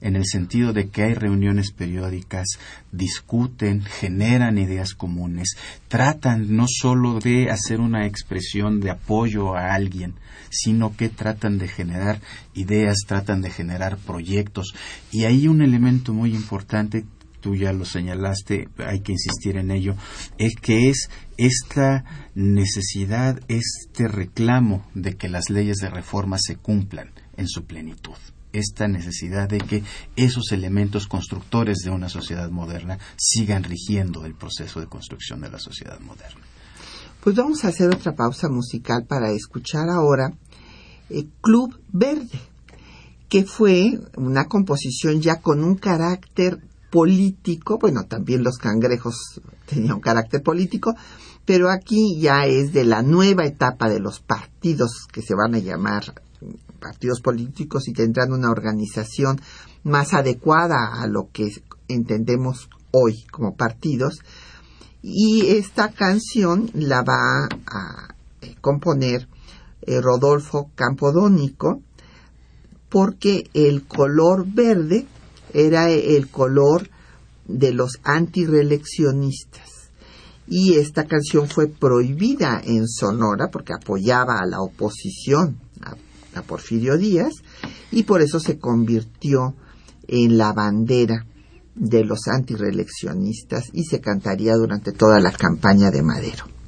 en el sentido de que hay reuniones periódicas, discuten, generan ideas comunes, tratan no solo de hacer una expresión de apoyo a alguien, sino que tratan de generar ideas, tratan de generar proyectos. Y hay un elemento muy importante tú ya lo señalaste, hay que insistir en ello, es que es esta necesidad, este reclamo de que las leyes de reforma se cumplan en su plenitud. Esta necesidad de que esos elementos constructores de una sociedad moderna sigan rigiendo el proceso de construcción de la sociedad moderna. Pues vamos a hacer otra pausa musical para escuchar ahora el Club Verde, que fue una composición ya con un carácter político, bueno, también los cangrejos tenían un carácter político, pero aquí ya es de la nueva etapa de los partidos que se van a llamar partidos políticos y tendrán una organización más adecuada a lo que entendemos hoy como partidos. Y esta canción la va a eh, componer eh, Rodolfo Campodónico porque el color verde era el color de los antireeleccionistas. Y esta canción fue prohibida en Sonora porque apoyaba a la oposición a Porfirio Díaz y por eso se convirtió en la bandera de los antireeleccionistas y se cantaría durante toda la campaña de Madero.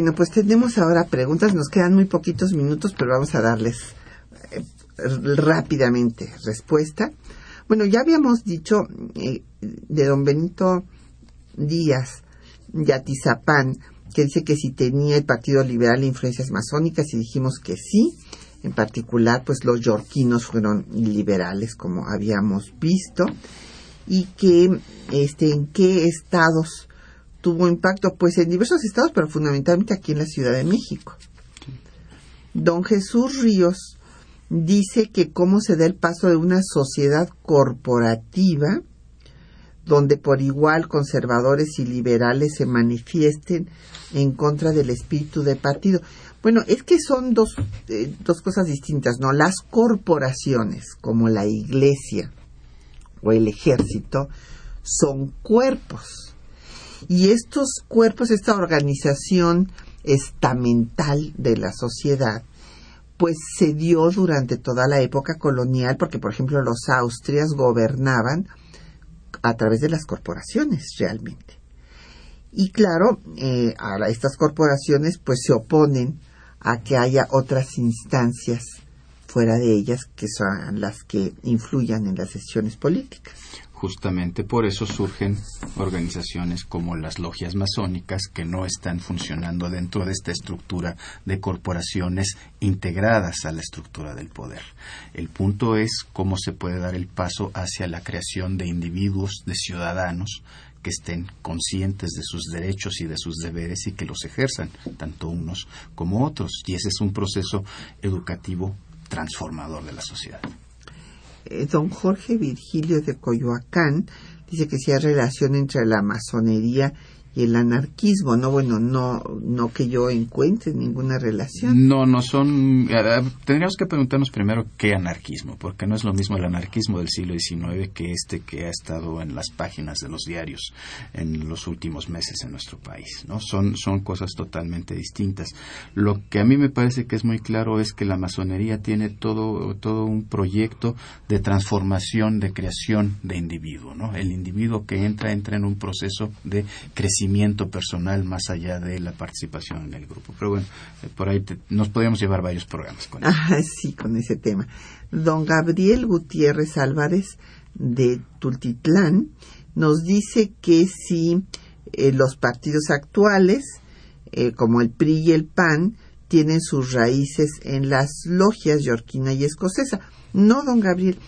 Bueno, pues tenemos ahora preguntas. Nos quedan muy poquitos minutos, pero vamos a darles eh, rápidamente respuesta. Bueno, ya habíamos dicho eh, de don Benito Díaz Yatizapán, que dice que si tenía el Partido Liberal influencias masónicas y dijimos que sí. En particular, pues los yorquinos fueron liberales, como habíamos visto. Y que, este, en qué estados tuvo impacto, pues en diversos estados, pero fundamentalmente aquí en la Ciudad de México. Don Jesús Ríos dice que cómo se da el paso de una sociedad corporativa donde por igual conservadores y liberales se manifiesten en contra del espíritu de partido. Bueno, es que son dos, eh, dos cosas distintas, ¿no? Las corporaciones, como la iglesia o el ejército, son cuerpos. Y estos cuerpos, esta organización estamental de la sociedad, pues se dio durante toda la época colonial, porque por ejemplo los austrias gobernaban a través de las corporaciones realmente. Y claro, eh, a estas corporaciones pues se oponen a que haya otras instancias fuera de ellas que son las que influyan en las decisiones políticas. Justamente por eso surgen organizaciones como las logias masónicas que no están funcionando dentro de esta estructura de corporaciones integradas a la estructura del poder. El punto es cómo se puede dar el paso hacia la creación de individuos, de ciudadanos que estén conscientes de sus derechos y de sus deberes y que los ejerzan, tanto unos como otros. Y ese es un proceso educativo transformador de la sociedad. Eh, don Jorge Virgilio de Coyoacán dice que si hay relación entre la masonería el anarquismo, no bueno, no no que yo encuentre ninguna relación. No, no son tendríamos que preguntarnos primero qué anarquismo, porque no es lo mismo el anarquismo del siglo XIX que este que ha estado en las páginas de los diarios en los últimos meses en nuestro país, ¿no? Son son cosas totalmente distintas. Lo que a mí me parece que es muy claro es que la masonería tiene todo todo un proyecto de transformación, de creación de individuo, ¿no? El individuo que entra entra en un proceso de crecimiento personal más allá de la participación en el grupo. Pero bueno, eh, por ahí nos podríamos llevar varios programas con eso. Ah, sí, con ese tema. Don Gabriel Gutiérrez Álvarez de Tultitlán nos dice que si eh, los partidos actuales, eh, como el PRI y el PAN, tienen sus raíces en las logias yorquina y escocesa. No, don Gabriel,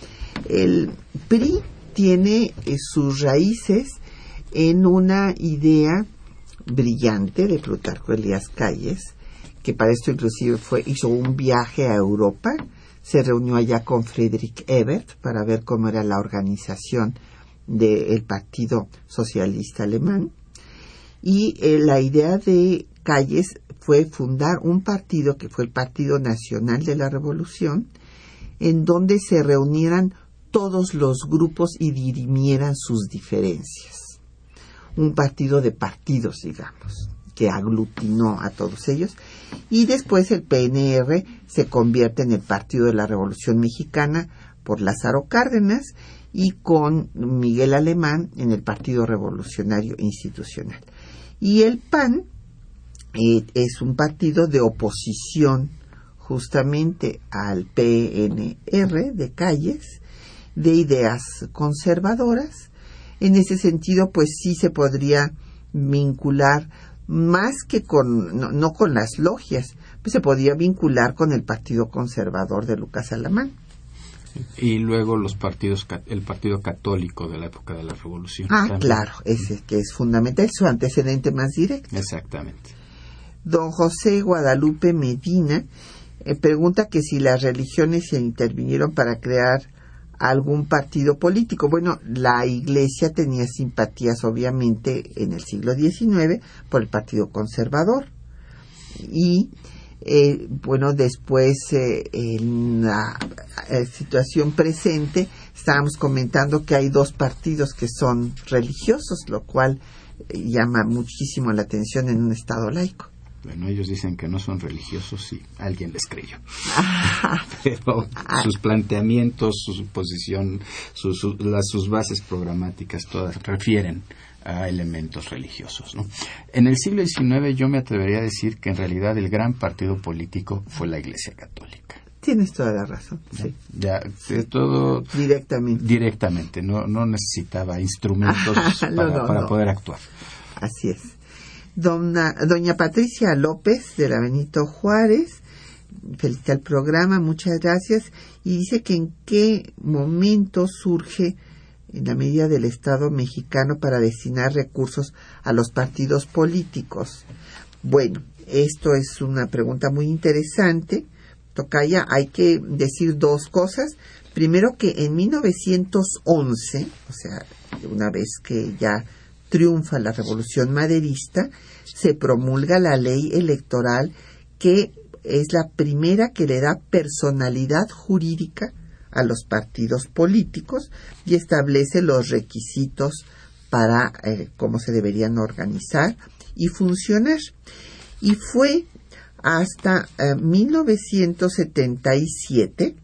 el PRI tiene sus raíces en una idea brillante de Plutarco Elías Calles, que para esto inclusive fue, hizo un viaje a Europa, se reunió allá con Friedrich Ebert para ver cómo era la organización del Partido Socialista Alemán. Y eh, la idea de Calles fue fundar un partido que fue el Partido Nacional de la Revolución, en donde se reunieran todos los grupos y dirimieran sus diferencias un partido de partidos, digamos, que aglutinó a todos ellos. Y después el PNR se convierte en el Partido de la Revolución Mexicana por Lázaro Cárdenas y con Miguel Alemán en el Partido Revolucionario Institucional. Y el PAN eh, es un partido de oposición justamente al PNR de calles, de ideas conservadoras, en ese sentido, pues sí se podría vincular más que con, no, con las logias, pues se podría vincular con el Partido Conservador de Lucas Alamán. Y luego los partidos, el Partido Católico de la época de la Revolución. Ah, claro, ese que es fundamental, su antecedente más directo. Exactamente. Don José Guadalupe Medina eh, pregunta que si las religiones se intervinieron para crear algún partido político. Bueno, la Iglesia tenía simpatías obviamente en el siglo XIX por el Partido Conservador y eh, bueno, después eh, en la eh, situación presente estábamos comentando que hay dos partidos que son religiosos, lo cual llama muchísimo la atención en un Estado laico. Bueno, ellos dicen que no son religiosos y alguien les creyó. Pero sus planteamientos, su posición, sus, las, sus bases programáticas, todas refieren a elementos religiosos. ¿no? En el siglo XIX yo me atrevería a decir que en realidad el gran partido político fue la Iglesia Católica. Tienes toda la razón. Sí. Ya, de todo Directamente. directamente, no, no necesitaba instrumentos No, para, no, para no. poder actuar. Así es. Dona- doña Patricia López de la Benito Juárez felicita el programa, muchas gracias, y dice que en qué momento surge en la medida del Estado mexicano para destinar recursos a los partidos políticos. Bueno, esto es una pregunta muy interesante. Tocaya, hay que decir dos cosas. Primero que en 1911, o sea, una vez que ya triunfa la revolución maderista, se promulga la ley electoral que es la primera que le da personalidad jurídica a los partidos políticos y establece los requisitos para eh, cómo se deberían organizar y funcionar. Y fue hasta eh, 1977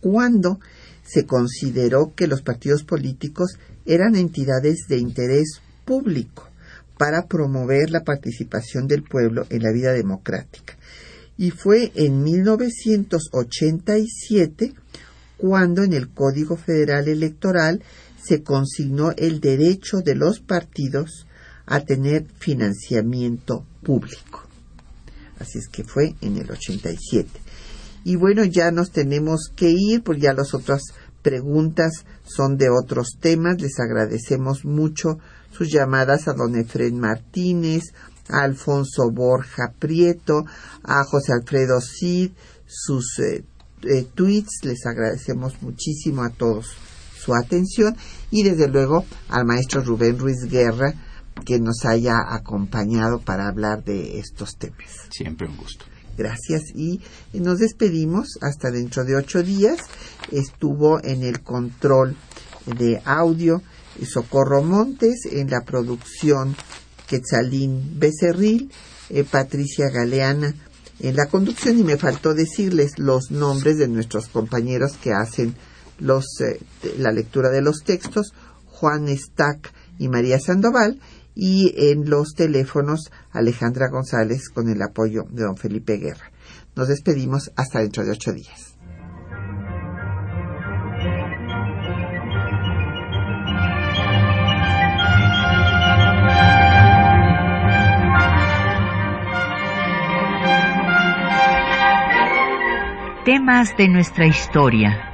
cuando se consideró que los partidos políticos eran entidades de interés público para promover la participación del pueblo en la vida democrática. Y fue en 1987 cuando en el Código Federal Electoral se consignó el derecho de los partidos a tener financiamiento público. Así es que fue en el 87. Y bueno, ya nos tenemos que ir, porque ya las otras preguntas son de otros temas. Les agradecemos mucho sus llamadas a don Efren Martínez, a Alfonso Borja Prieto, a José Alfredo Cid, sus eh, eh, tweets. Les agradecemos muchísimo a todos su atención y desde luego al maestro Rubén Ruiz Guerra que nos haya acompañado para hablar de estos temas. Siempre un gusto. Gracias y nos despedimos hasta dentro de ocho días. Estuvo en el control de audio Socorro Montes, en la producción Quetzalín Becerril, eh, Patricia Galeana en la conducción y me faltó decirles los nombres de nuestros compañeros que hacen los, eh, la lectura de los textos, Juan Stack y María Sandoval, y en los teléfonos Alejandra González con el apoyo de don Felipe Guerra. Nos despedimos hasta dentro de ocho días. Temas de nuestra historia.